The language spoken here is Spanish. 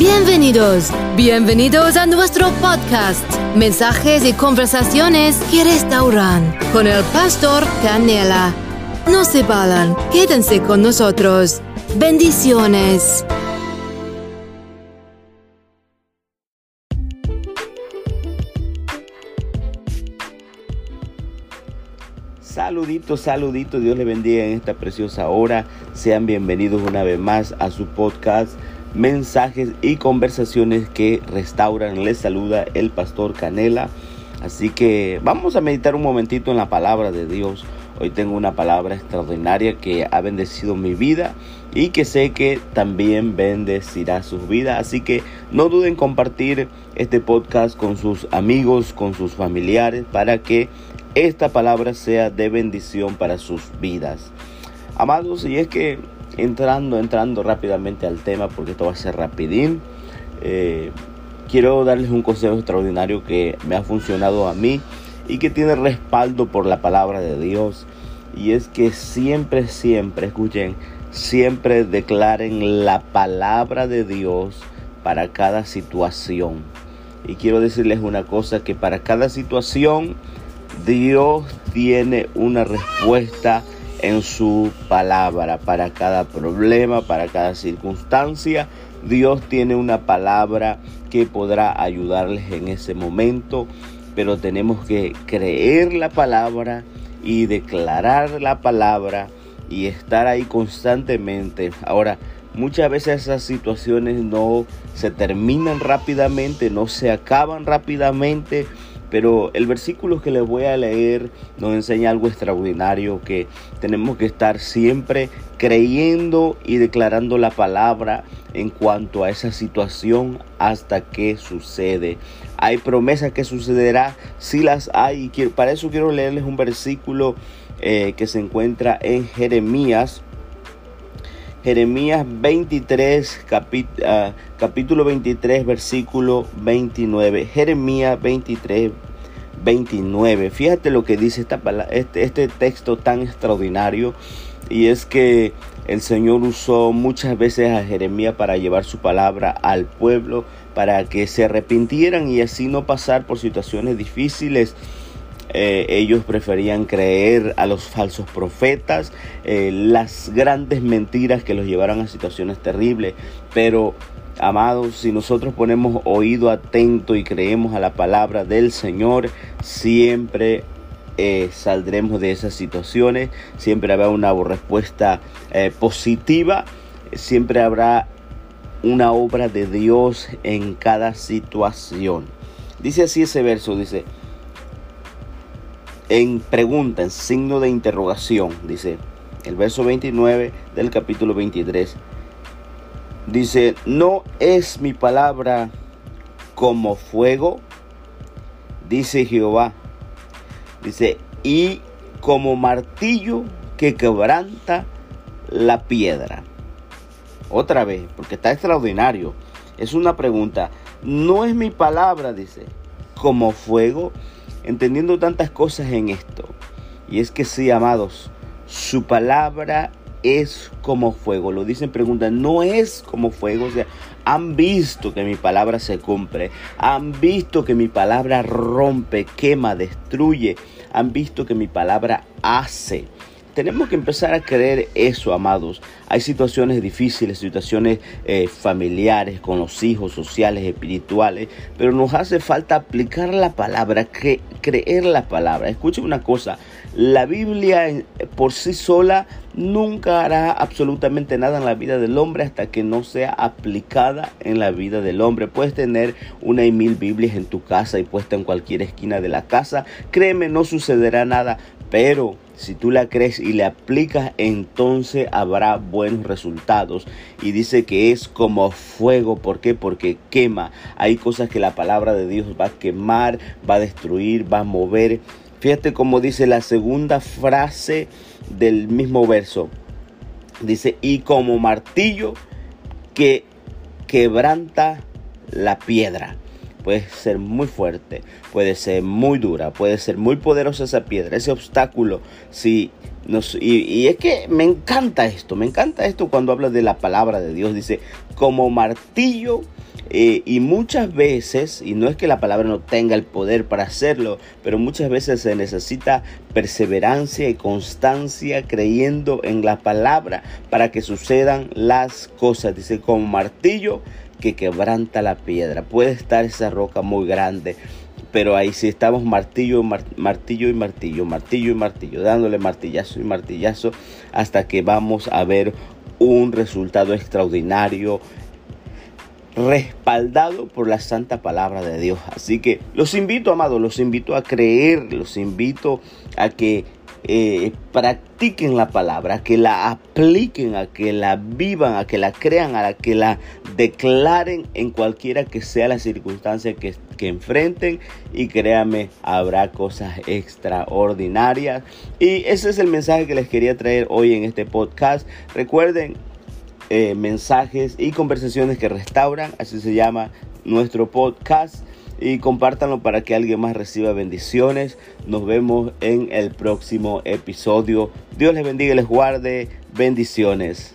Bienvenidos, bienvenidos a nuestro podcast, mensajes y conversaciones que restauran con el pastor Canela. No se vayan, quédense con nosotros. Bendiciones. Saluditos, saluditos, Dios les bendiga en esta preciosa hora. Sean bienvenidos una vez más a su podcast mensajes y conversaciones que restauran. Les saluda el pastor Canela. Así que vamos a meditar un momentito en la palabra de Dios. Hoy tengo una palabra extraordinaria que ha bendecido mi vida y que sé que también bendecirá sus vidas. Así que no duden en compartir este podcast con sus amigos, con sus familiares, para que esta palabra sea de bendición para sus vidas. Amados, y es que entrando, entrando rápidamente al tema, porque esto va a ser rapidín. Eh, quiero darles un consejo extraordinario que me ha funcionado a mí y que tiene respaldo por la palabra de Dios. Y es que siempre, siempre, escuchen, siempre declaren la palabra de Dios para cada situación. Y quiero decirles una cosa, que para cada situación Dios tiene una respuesta en su palabra para cada problema, para cada circunstancia. Dios tiene una palabra que podrá ayudarles en ese momento, pero tenemos que creer la palabra y declarar la palabra y estar ahí constantemente. Ahora, muchas veces esas situaciones no se terminan rápidamente, no se acaban rápidamente, pero el versículo que les voy a leer nos enseña algo extraordinario, que tenemos que estar siempre creyendo y declarando la palabra en cuanto a esa situación hasta que sucede. Hay promesas que sucederá, si las hay, y para eso quiero leerles un versículo eh, que se encuentra en Jeremías Jeremías 23, ah, capítulo 23, versículo 29. Jeremías 23, 29. Fíjate lo que dice esta, este, este texto tan extraordinario. Y es que el Señor usó muchas veces a Jeremías para llevar su palabra al pueblo, para que se arrepintieran y así no pasar por situaciones difíciles eh, ellos preferían creer a los falsos profetas, eh, las grandes mentiras que los llevaron a situaciones terribles. Pero, amados, si nosotros ponemos oído atento y creemos a la palabra del Señor, siempre eh, saldremos de esas situaciones, siempre habrá una respuesta positiva, siempre habrá una obra de Dios en cada situación. Dice así ese verso, dice, en pregunta, en signo de interrogación, dice el verso 29 del capítulo 23. Dice, no es mi palabra como fuego, dice Jehová. Dice, y como martillo que quebranta la piedra. Otra vez, porque está extraordinario. Es una pregunta. No es mi palabra, dice, como fuego entendiendo tantas cosas en esto. Y es que sí, amados, su palabra es como fuego. Lo dicen, preguntan, no es como fuego. O sea, han visto que mi palabra se cumple. Han visto que mi palabra rompe, quema, destruye. Han visto que mi palabra hace. Tenemos que empezar a creer eso, amados. Hay situaciones difíciles, situaciones eh, familiares, con los hijos, sociales, espirituales, pero nos hace falta aplicar la palabra, creer la palabra. Escuchen una cosa, la Biblia por sí sola nunca hará absolutamente nada en la vida del hombre hasta que no sea aplicada en la vida del hombre. Puedes tener una y mil Biblias en tu casa y puesta en cualquier esquina de la casa. Créeme, no sucederá nada, pero si tú la crees y le aplicas, entonces habrá buenos resultados. Y dice que es como fuego. ¿Por qué? Porque quema. Hay cosas que la palabra de Dios va a quemar, va a destruir, va a mover. Fíjate cómo dice la segunda frase del mismo verso. Dice, y como martillo que quebranta la piedra puede ser muy fuerte, puede ser muy dura, puede ser muy poderosa esa piedra, ese obstáculo. Si nos, y, es que me encanta esto, me encanta esto cuando habla de la palabra de Dios. Dice, como martillo Eh, y muchas veces, y no es que la palabra no tenga el poder para hacerlo, pero muchas veces se necesita perseverancia y constancia creyendo en la palabra para que sucedan las cosas. Dice, como martillo que quebranta la piedra. Puede estar esa roca muy grande, pero ahí sí estamos martillo, martillo y martillo, martillo y martillo, dándole martillazo y martillazo hasta que vamos a ver un resultado extraordinario respaldado por la santa palabra de Dios. Así que los invito, amados, los invito a creer, los invito a que eh, practiquen la palabra, que la apliquen, a que la vivan, a que la crean, a que la declaren en cualquiera que sea la circunstancia que, que enfrenten. Y créanme, habrá cosas extraordinarias. Y ese es el mensaje que les quería traer hoy en este podcast. Recuerden, eh, mensajes y conversaciones que restauran, así se llama nuestro podcast y compártanlo para que alguien más reciba bendiciones. Nos vemos en el próximo episodio. Dios les bendiga y les guarde. Bendiciones.